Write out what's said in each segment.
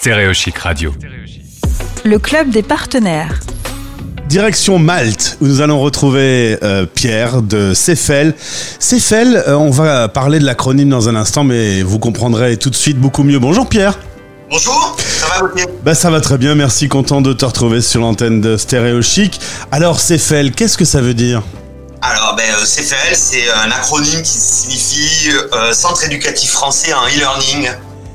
Stéréochic Radio. Le club des partenaires. Direction Malte, où nous allons retrouver euh, Pierre de Cefel. Cefel, euh, on va parler de l'acronyme dans un instant, mais vous comprendrez tout de suite beaucoup mieux. Bonjour Pierre. Bonjour, ça va Gauthier? Bah ça va très bien, merci, content de te retrouver sur l'antenne de Stéréo Chic. Alors Cefel, qu'est-ce que ça veut dire? Alors, ben, euh, CFL, c'est un acronyme qui signifie euh, Centre éducatif français en e-learning,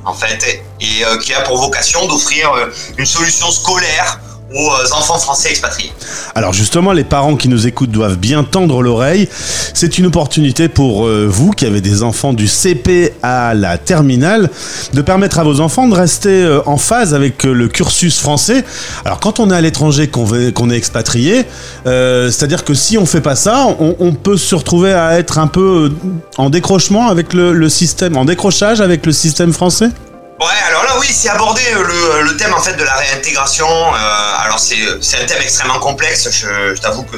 en fait, et euh, qui a pour vocation d'offrir euh, une solution scolaire aux euh, enfants français expatriés. Alors justement, les parents qui nous écoutent doivent bien tendre l'oreille. C'est une opportunité pour euh, vous qui avez des enfants du CP à la terminale de permettre à vos enfants de rester euh, en phase avec le cursus français. Alors quand on est à l'étranger, qu'on est expatrié, c'est-à-dire que si on fait pas ça, on, peut se retrouver à être un peu en décrochement avec le système, en décrochage avec le système français? Ouais, alors là, oui, c'est abordé euh, le, le thème en fait de la réintégration. Euh, alors c'est c'est un thème extrêmement complexe. Je, je t'avoue que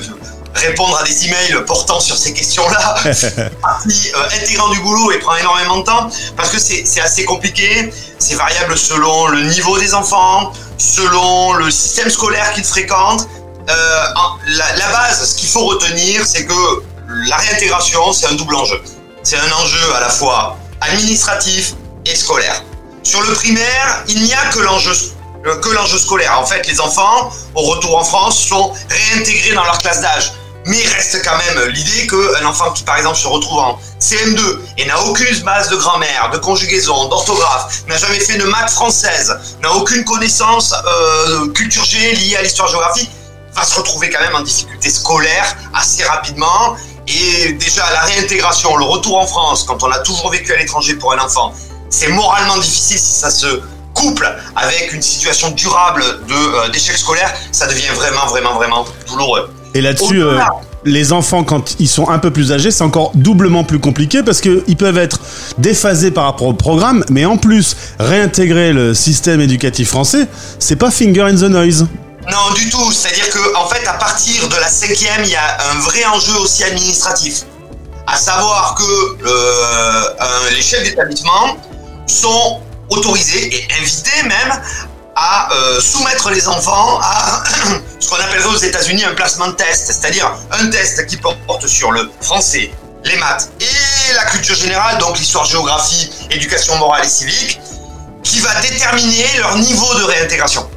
répondre à des emails portant sur ces questions-là, partie euh, intégrant du boulot et prend énormément de temps parce que c'est assez compliqué. C'est variable selon le niveau des enfants, selon le système scolaire qu'ils fréquentent. Euh, en- la, la base, ce qu'il faut retenir, c'est que la réintégration, c'est un double enjeu. C'est un enjeu à la fois administratif et scolaire. Sur le primaire, il n'y a que l'enjeu euh, que l'enjeu scolaire. En fait, les enfants, au retour en France, sont réintégrés dans leur classe d'âge. Mais il reste quand même l'idée qu'un enfant qui, par exemple, se retrouve en CM2 et n'a aucune base de grammaire, de conjugaison, d'orthographe, n'a jamais fait de maths française, n'a aucune connaissance euh, culture G liée à l'histoire-géographie, va se retrouver quand même en difficulté scolaire assez rapidement. Et déjà, la réintégration, le retour en France, quand on a toujours vécu à l'étranger pour un enfant, c'est moralement difficile si ça se couple avec une situation durable de euh, d'échec scolaire, ça devient vraiment, vraiment, vraiment douloureux. Et là-dessus, euh, les enfants, quand ils sont un peu plus âgés, c'est encore doublement plus compliqué parce qu'ils peuvent être déphasés par rapport au programme, mais en plus, réintégrer le système éducatif français, c'est pas finger in the noise. Non, du tout. C'est-à-dire que, en fait, à partir de la cinquième, il y a un vrai enjeu aussi administratif. À savoir que euh, un- les chefs d'établissement sont autorisés et invités même à euh, soumettre les enfants à ce qu'on appellerait aux États-Unis un placement de test, c'est-à-dire un test qui porte sur le français, les maths et la culture générale, donc l'histoire, géographie, éducation morale et civique, qui va déterminer leur niveau de réintégration.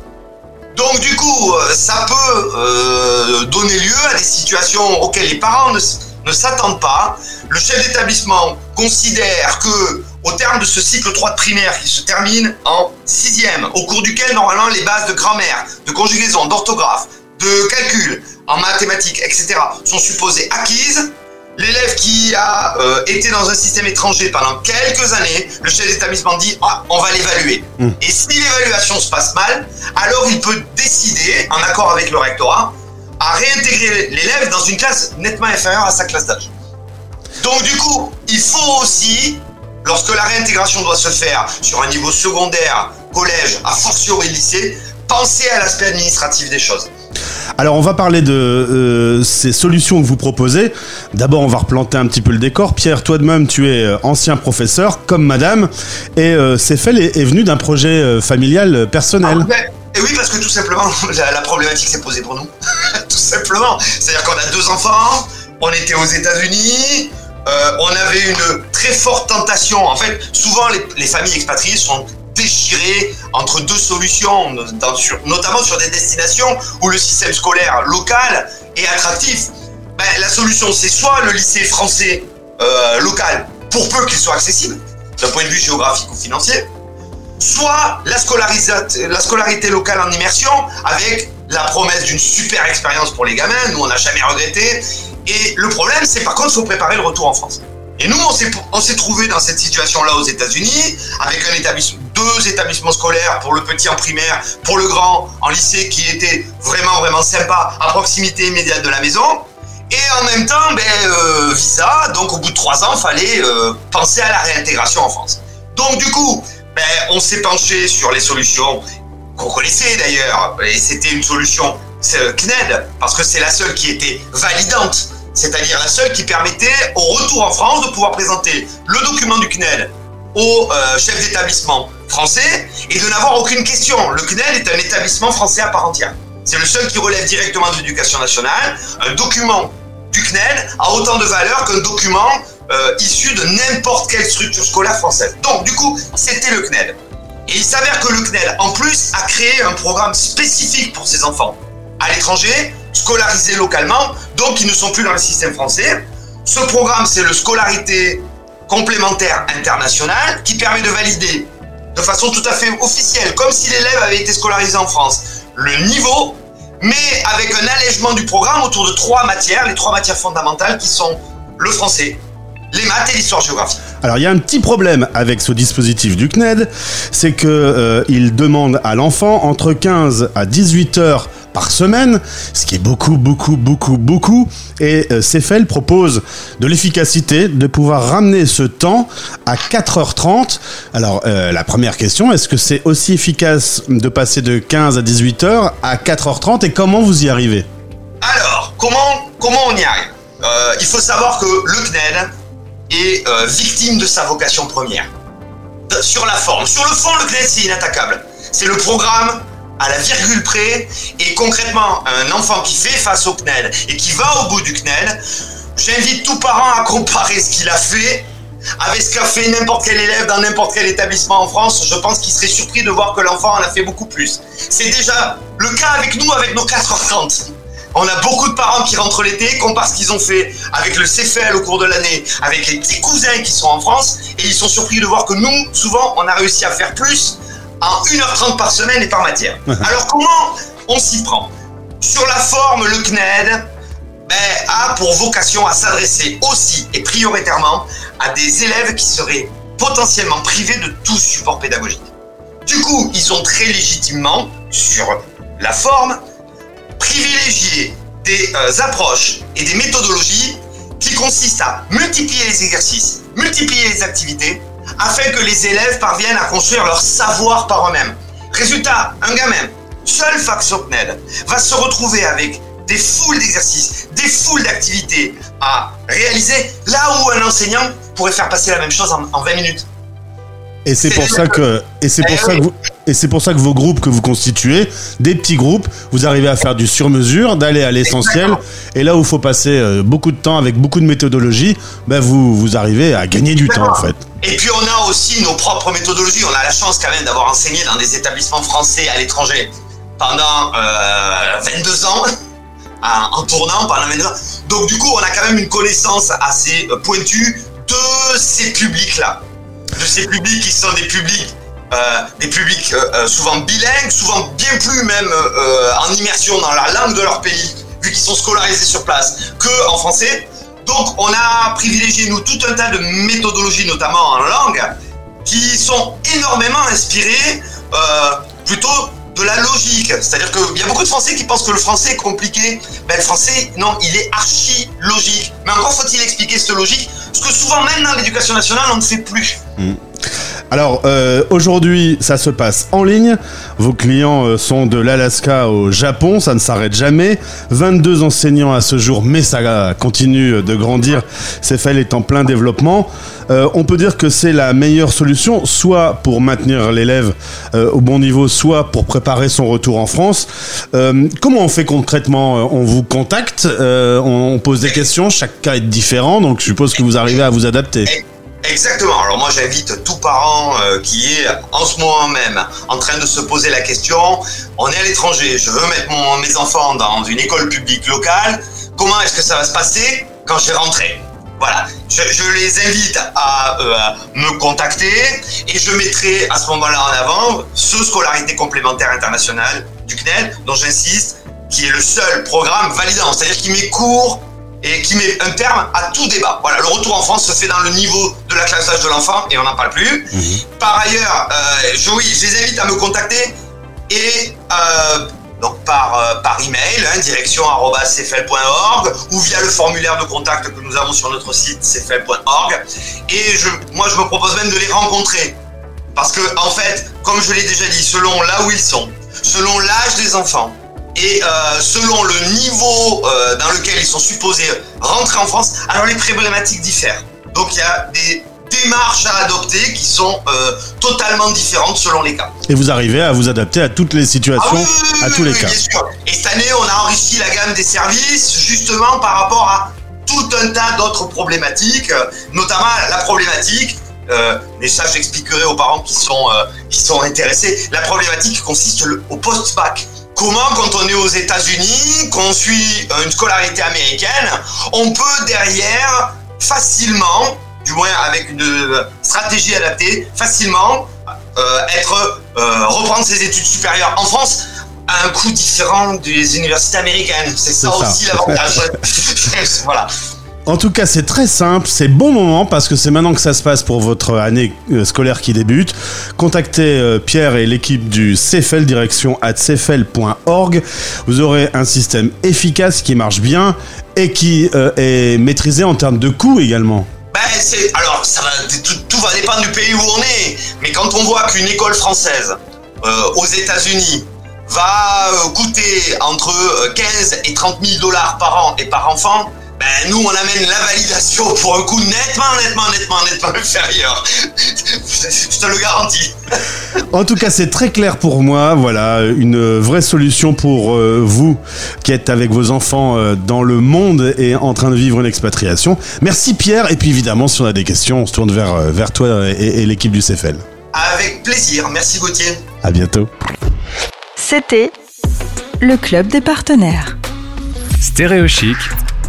Donc du coup, euh, ça peut euh, donner lieu à des situations auxquelles les parents ne, s'attendent pas. Le chef d'établissement considère que, au terme de ce cycle 3 de primaire qui se termine en sixième, au cours duquel normalement les bases de grammaire, de conjugaison, d'orthographe, de calcul, en mathématiques, etc., sont supposées acquises, L'élève qui a euh, été dans un système étranger pendant quelques années, le chef d'établissement dit ah, on va l'évaluer. Mm. Et si l'évaluation se passe mal, alors il peut décider, en accord avec le rectorat, à réintégrer l'élève dans une classe nettement inférieure à sa classe d'âge. Donc du coup, il faut aussi, lorsque la réintégration doit se faire sur un niveau secondaire, collège, a fortiori lycée, penser à l'aspect administratif des choses. Alors on va parler de euh, ces solutions que vous proposez. D'abord on va replanter un petit peu le décor. Pierre, toi de même tu es euh, ancien professeur comme madame et euh, Cefel est, est venu d'un projet euh, familial personnel. Ah. Et oui, parce que tout simplement, la, la problématique s'est posée pour nous. tout simplement. C'est-à-dire qu'on a deux enfants, on était aux États-Unis, euh, on avait une très forte tentation. En fait, souvent, les, les familles expatriées sont déchirées entre deux solutions, notamment sur des destinations où le système scolaire local est attractif. Ben, la solution, c'est soit le lycée français euh, local, pour peu qu'il soit accessible, d'un point de vue géographique ou financier, soit la, la scolarité locale en immersion avec la promesse d'une super expérience pour les gamins, nous on n'a jamais regretté. Et le problème, c'est par contre, il faut préparer le retour en France. Et nous, on s'est, trouvé dans cette situation-là aux États-Unis, avec deux établissements scolaires pour le petit en primaire, pour le grand en lycée, qui étaient vraiment, vraiment sympas, à proximité immédiate de la maison. Et en même temps, ben, euh, visa, donc au bout de trois ans, fallait euh, penser à la réintégration en France. Donc du coup, ben, on s'est penché sur les solutions qu'on connaissait d'ailleurs, et c'était une solution le CNED, parce que c'est la seule qui était validante, c'est-à-dire la seule qui permettait au retour en France de pouvoir présenter le document du CNED au euh, chef d'établissement français et de n'avoir aucune question. Le CNED est un établissement français à part entière. C'est le seul qui relève directement de l'éducation nationale. Un document du CNED a autant de valeur qu'un document euh, issu de n'importe quelle structure scolaire française. Donc, du coup, c'était le CNED. Et il s'avère que le CNED, en plus, a créé un programme spécifique pour ses enfants à l'étranger, scolarisés localement, donc ils ne sont plus dans le système français. Ce programme, c'est le scolarité complémentaire internationale qui permet de valider de façon tout à fait officielle, comme si l'élève avait été scolarisé en France, le niveau, mais avec un allègement du programme autour de trois matières, les trois matières fondamentales qui sont le français, les maths et l'histoire-géographie. Alors il y a un petit problème avec ce dispositif du CNED, c'est que euh, demande à l'enfant entre 15 à 18 heures par semaine, ce qui est beaucoup, beaucoup, beaucoup, beaucoup. Et euh, propose de l'efficacité, de pouvoir ramener ce temps à 4h30. Alors euh, la première question, est-ce que c'est aussi efficace de passer de 15 à 18 heures à 4h30 et comment vous y arrivez? Alors, comment, comment on y arrive? Euh, Il faut savoir que le CNED est euh, victime de sa vocation première. Sur la forme. Sur le fond, le CNED, c'est inattaquable. C'est le programme à la virgule près. Et concrètement, un enfant qui fait face au CNED et qui va au bout du CNED, j'invite tout parent à comparer ce qu'il a fait avec ce qu'a fait n'importe quel élève dans n'importe quel établissement en France. Je pense qu'il serait surpris de voir que l'enfant en a fait beaucoup plus. C'est déjà le cas avec nous, avec nos 4h30. On a beaucoup de parents qui rentrent l'été, comparent ce qu'ils ont fait avec le CFL au cours de l'année, avec les petits cousins qui sont en France, et ils sont surpris de voir que nous, souvent, on a réussi à faire plus en 1h30 par semaine et par matière. Alors comment on s'y prend? Sur la forme, le CNED ben, a pour vocation à s'adresser aussi et prioritairement à des élèves qui seraient potentiellement privés de tout support pédagogique. Du coup, ils ont très légitimement, sur la forme, privilégié des euh, approches et des méthodologies qui consistent à multiplier les exercices, multiplier les activités, afin que les élèves parviennent à construire leur savoir par eux-mêmes. Résultat, un gamin, seul CNED, va se retrouver avec des foules d'exercices, des foules d'activités à réaliser, là où un enseignant pourrait faire passer la même chose en, en 20 minutes. Et c'est pour ça que et c'est pour Eh ça que vous et c'est pour ça que vos groupes que vous constituez, des petits groupes, vous arrivez à faire du sur-mesure, d'aller à l'essentiel. Et là où il faut passer euh, beaucoup de temps avec beaucoup de méthodologie, ben vous vous arrivez à gagner du temps en fait. Et puis on a aussi nos propres méthodologies. On a la chance quand même d'avoir enseigné dans des établissements français à l'étranger pendant euh, 22 ans, en, en tournant pendant 22 ans. Donc du coup, on a quand même une connaissance assez euh, pointue de ces publics-là. De ces publics qui sont des publics, euh, des publics euh, euh, souvent bilingues, souvent bien plus même en immersion dans la langue de leur pays, vu qu'ils sont scolarisés sur place, que en français. Donc, on a privilégié, nous, tout un tas de méthodologies, notamment en langue, qui sont énormément inspirées plutôt de la logique. C'est-à-dire qu'il y a beaucoup de Français qui pensent que le français est compliqué. Ben, le français, non, il est archi logique. Mais encore faut-il expliquer cette logique, ce que souvent, même dans l'éducation nationale, on ne fait plus. Alors euh, aujourd'hui, ça se passe en ligne. Vos clients euh, sont de l'Alaska au Japon, ça ne s'arrête jamais. 22 enseignants à ce jour, mais ça continue de grandir. CFL est en plein développement. Euh, on peut dire que c'est la meilleure solution, soit pour maintenir l'élève euh, au bon niveau, soit pour préparer son retour en France. Euh, comment on fait concrètement? On vous contacte, on, on pose des questions, chaque cas est différent, donc je suppose que vous arrivez à vous adapter. Exactement. Alors moi j'invite tout parent euh, qui est en ce moment même en train de se poser la question, on est à l'étranger, je veux mettre mes enfants dans une école publique locale, comment est-ce que ça va se passer quand je vais Voilà, je, les invite à euh, me contacter et je mettrai à ce moment-là en avant ce scolarité complémentaire internationale du CNEL, dont j'insiste, qui est le seul programme validant, c'est-à-dire qui met cours et qui met un terme à tout débat. Voilà, le retour en France se fait dans le niveau de la classe d'âge de l'enfant et on n'en parle plus. Par ailleurs, euh, je, les invite à me contacter et euh, donc par, euh, par email, hein, direction.cfl.org ou via le formulaire de contact que nous avons sur notre site cfl.org. Et je, moi, je me propose même de les rencontrer. Parce que, en fait, comme je l'ai déjà dit, selon là où ils sont, selon l'âge des enfants, et euh, selon le niveau ils sont supposés rentrer en France, alors les problématiques diffèrent. Donc il y a des démarches à adopter qui sont euh, totalement différentes selon les cas. Et vous arrivez à vous adapter à toutes les situations, Ah oui, oui, à tous les cas. Bien sûr. Et cette année, on a enrichi la gamme des services justement par rapport à tout un tas d'autres problématiques, euh, notamment la problématique. euh, mais ça, j'expliquerai aux parents qui sont euh, qui sont intéressés. La problématique consiste au post-bac. Comment, quand on est aux États-Unis, qu'on suit une scolarité américaine, on peut derrière facilement, du moins avec une euh, stratégie adaptée, facilement euh, être euh, reprendre ses études supérieures en France à un coût différent des universités américaines. C'est ça, C'est ça. aussi l'avantage. voilà. En tout cas, c'est très simple, c'est bon moment parce que c'est maintenant que ça se passe pour votre année euh, scolaire qui débute. Contactez euh, Pierre et l'équipe du CFL direction at cfl.org. Vous aurez un système efficace qui marche bien et qui euh, est maîtrisé en termes de coûts également. Ben, alors, ça va, tout, va dépendre du pays où on est. Mais quand on voit qu'une école française aux États-Unis va coûter entre euh, 15 et 30 000 dollars par an et par enfant, ben, nous, on amène la validation pour un coût nettement, nettement, nettement, nettement inférieur. Je te le garantis. En tout cas, c'est très clair pour moi. Voilà, une vraie solution pour euh, vous qui êtes avec vos enfants euh, dans le monde et en train de vivre une expatriation. Merci Pierre. Et puis évidemment, si on a des questions, on se tourne vers, euh, vers toi et, et l'équipe du CFL. Avec plaisir. Merci Gauthier. À bientôt. C'était le club des partenaires. Stéréochic,